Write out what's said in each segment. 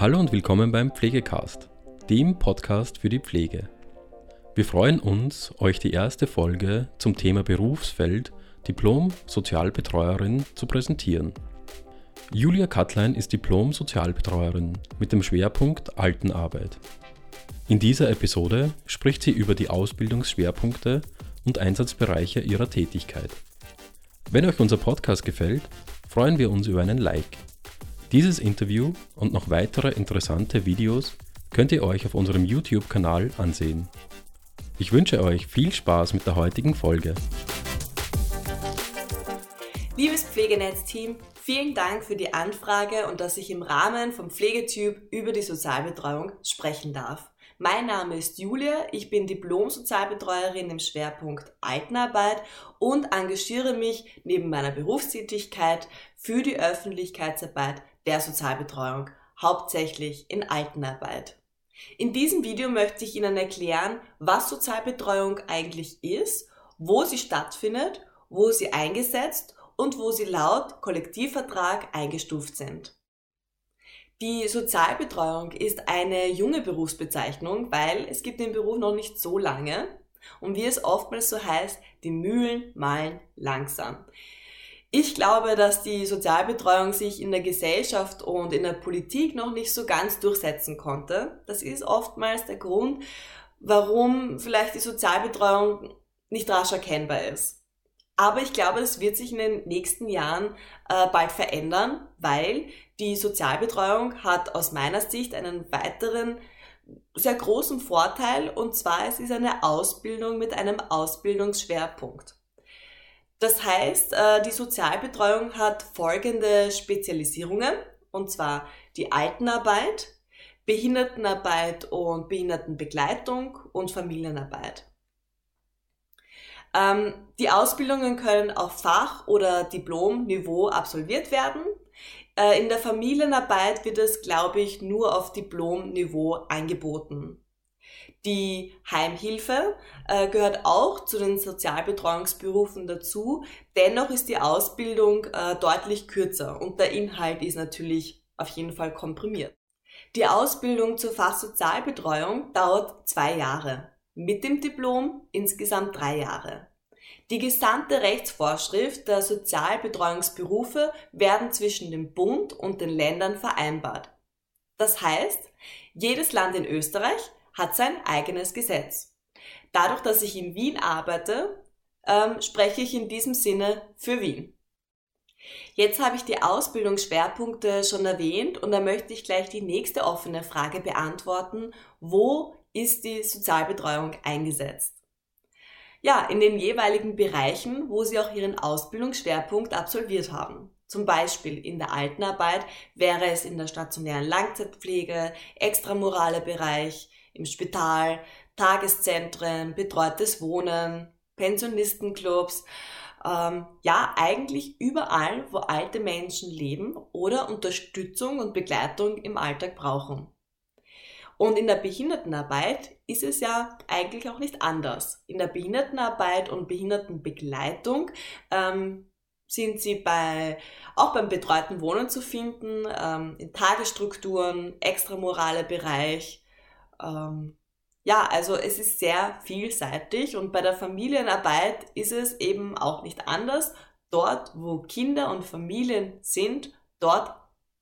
Hallo und willkommen beim Pflegecast, dem Podcast für die Pflege. Wir freuen uns, euch die erste Folge zum Thema Berufsfeld Diplom-Sozialbetreuerin zu präsentieren. Julia Kattlein ist Diplom-Sozialbetreuerin mit dem Schwerpunkt Altenarbeit. In dieser Episode spricht sie über die Ausbildungsschwerpunkte und Einsatzbereiche ihrer Tätigkeit. Wenn euch unser Podcast gefällt, freuen wir uns über einen Like. Dieses Interview und noch weitere interessante Videos könnt ihr euch auf unserem YouTube-Kanal ansehen. Ich wünsche euch viel Spaß mit der heutigen Folge. Liebes Pflegenetz-Team, vielen Dank für die Anfrage und dass ich im Rahmen vom Pflegetyp über die Sozialbetreuung sprechen darf. Mein Name ist Julia, ich bin Diplom-Sozialbetreuerin im Schwerpunkt Altenarbeit und engagiere mich neben meiner Berufstätigkeit für die Öffentlichkeitsarbeit der Sozialbetreuung, hauptsächlich in Altenarbeit. In diesem Video möchte ich Ihnen erklären, was Sozialbetreuung eigentlich ist, wo sie stattfindet, wo sie eingesetzt und wo sie laut Kollektivvertrag eingestuft sind. Die Sozialbetreuung ist eine junge Berufsbezeichnung, weil es gibt den Beruf noch nicht so lange und wie es oftmals so heißt, die Mühlen malen langsam. Ich glaube, dass die Sozialbetreuung sich in der Gesellschaft und in der Politik noch nicht so ganz durchsetzen konnte. Das ist oftmals der Grund, warum vielleicht die Sozialbetreuung nicht rasch erkennbar ist. Aber ich glaube, das wird sich in den nächsten Jahren äh, bald verändern, weil die Sozialbetreuung hat aus meiner Sicht einen weiteren sehr großen Vorteil und zwar es ist eine Ausbildung mit einem Ausbildungsschwerpunkt. Das heißt, äh, die Sozialbetreuung hat folgende Spezialisierungen und zwar die Altenarbeit, Behindertenarbeit und Behindertenbegleitung und Familienarbeit. Ähm, die Ausbildungen können auf Fach- oder Diplomniveau absolviert werden. Äh, in der Familienarbeit wird es, glaube ich, nur auf Diplomniveau angeboten. Die Heimhilfe äh, gehört auch zu den Sozialbetreuungsberufen dazu. Dennoch ist die Ausbildung äh, deutlich kürzer und der Inhalt ist natürlich auf jeden Fall komprimiert. Die Ausbildung zur Fachsozialbetreuung dauert zwei Jahre mit dem Diplom insgesamt drei Jahre. Die gesamte Rechtsvorschrift der Sozialbetreuungsberufe werden zwischen dem Bund und den Ländern vereinbart. Das heißt, jedes Land in Österreich hat sein eigenes Gesetz. Dadurch, dass ich in Wien arbeite, ähm, spreche ich in diesem Sinne für Wien. Jetzt habe ich die Ausbildungsschwerpunkte schon erwähnt und da möchte ich gleich die nächste offene Frage beantworten. Wo ist die Sozialbetreuung eingesetzt? Ja, in den jeweiligen Bereichen, wo sie auch ihren Ausbildungsschwerpunkt absolviert haben. Zum Beispiel in der Altenarbeit wäre es in der stationären Langzeitpflege, extramorale Bereich, im Spital, Tageszentren, betreutes Wohnen, Pensionistenclubs, ähm, ja, eigentlich überall, wo alte Menschen leben oder Unterstützung und Begleitung im Alltag brauchen. Und in der Behindertenarbeit ist es ja eigentlich auch nicht anders. In der Behindertenarbeit und Behindertenbegleitung ähm, sind sie bei, auch beim betreuten Wohnen zu finden, ähm, in Tagesstrukturen, extramorale Bereich. Ähm, ja, also es ist sehr vielseitig und bei der Familienarbeit ist es eben auch nicht anders. Dort, wo Kinder und Familien sind, dort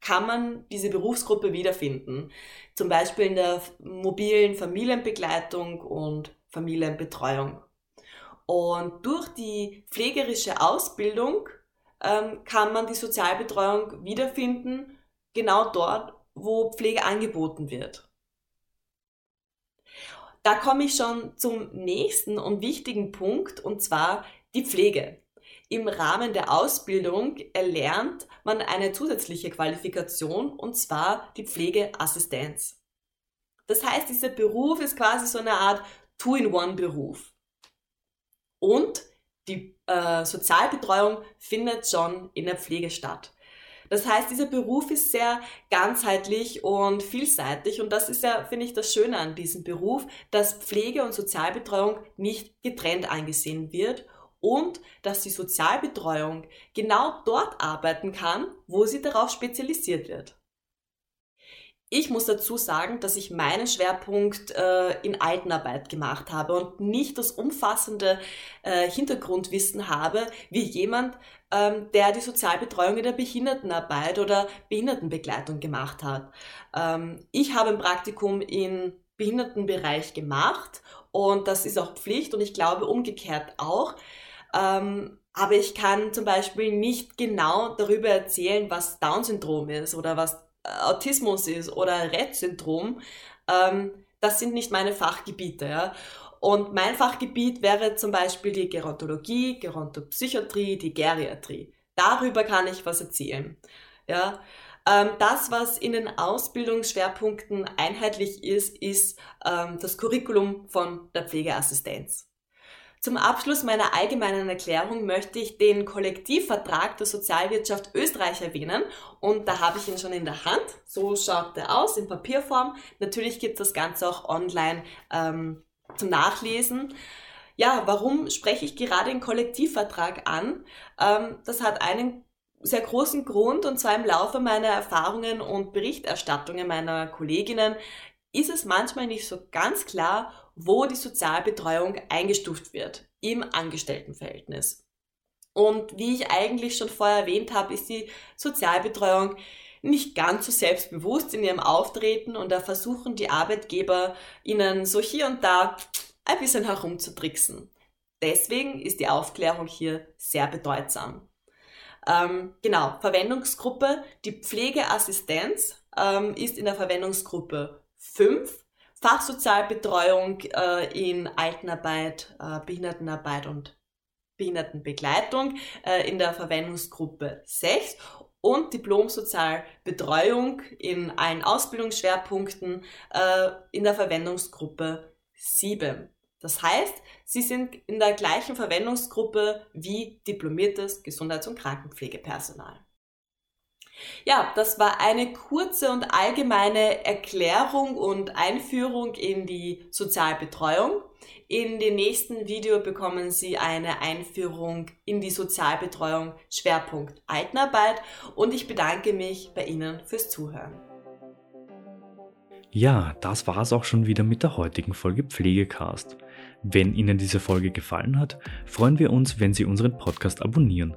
kann man diese Berufsgruppe wiederfinden. Zum Beispiel in der mobilen Familienbegleitung und Familienbetreuung. Und durch die pflegerische Ausbildung ähm, kann man die Sozialbetreuung wiederfinden, genau dort, wo Pflege angeboten wird. Da komme ich schon zum nächsten und wichtigen Punkt, und zwar die Pflege. Im Rahmen der Ausbildung erlernt man eine zusätzliche Qualifikation und zwar die Pflegeassistenz. Das heißt, dieser Beruf ist quasi so eine Art Two-in-One-Beruf. Und die äh, Sozialbetreuung findet schon in der Pflege statt. Das heißt, dieser Beruf ist sehr ganzheitlich und vielseitig und das ist ja, finde ich, das Schöne an diesem Beruf, dass Pflege und Sozialbetreuung nicht getrennt angesehen wird und dass die Sozialbetreuung genau dort arbeiten kann, wo sie darauf spezialisiert wird. Ich muss dazu sagen, dass ich meinen Schwerpunkt äh, in Altenarbeit gemacht habe und nicht das umfassende äh, Hintergrundwissen habe, wie jemand, ähm, der die Sozialbetreuung in der Behindertenarbeit oder Behindertenbegleitung gemacht hat. Ähm, ich habe ein Praktikum im Behindertenbereich gemacht und das ist auch Pflicht und ich glaube umgekehrt auch. Ähm, aber ich kann zum Beispiel nicht genau darüber erzählen, was Down-Syndrom ist oder was Autismus ist oder Rett-Syndrom, ähm, das sind nicht meine Fachgebiete. Ja? Und mein Fachgebiet wäre zum Beispiel die Gerontologie, Gerontopsychiatrie, die Geriatrie. Darüber kann ich was erzählen. Ja? Ähm, das, was in den Ausbildungsschwerpunkten einheitlich ist, ist ähm, das Curriculum von der Pflegeassistenz. Zum Abschluss meiner allgemeinen Erklärung möchte ich den Kollektivvertrag der Sozialwirtschaft Österreich erwähnen und da habe ich ihn schon in der Hand. So schaut er aus in Papierform. Natürlich gibt es das Ganze auch online ähm, zum Nachlesen. Ja, warum spreche ich gerade den Kollektivvertrag an? Ähm, das hat einen sehr großen Grund und zwar im Laufe meiner Erfahrungen und Berichterstattungen meiner Kolleginnen ist es manchmal nicht so ganz klar, wo die Sozialbetreuung eingestuft wird im Angestelltenverhältnis. Und wie ich eigentlich schon vorher erwähnt habe, ist die Sozialbetreuung nicht ganz so selbstbewusst in ihrem Auftreten und da versuchen die Arbeitgeber ihnen so hier und da ein bisschen herumzutricksen. Deswegen ist die Aufklärung hier sehr bedeutsam. Ähm, genau, Verwendungsgruppe, die Pflegeassistenz ähm, ist in der Verwendungsgruppe 5 Fachsozialbetreuung äh, in Altenarbeit, äh, Behindertenarbeit und Behindertenbegleitung äh, in der Verwendungsgruppe 6 und Diplomsozialbetreuung in allen Ausbildungsschwerpunkten äh, in der Verwendungsgruppe 7. Das heißt, sie sind in der gleichen Verwendungsgruppe wie diplomiertes Gesundheits- und Krankenpflegepersonal. Ja, das war eine kurze und allgemeine Erklärung und Einführung in die Sozialbetreuung. In dem nächsten Video bekommen Sie eine Einführung in die Sozialbetreuung Schwerpunkt Altenarbeit und ich bedanke mich bei Ihnen fürs Zuhören. Ja, das war es auch schon wieder mit der heutigen Folge Pflegecast. Wenn Ihnen diese Folge gefallen hat, freuen wir uns, wenn Sie unseren Podcast abonnieren.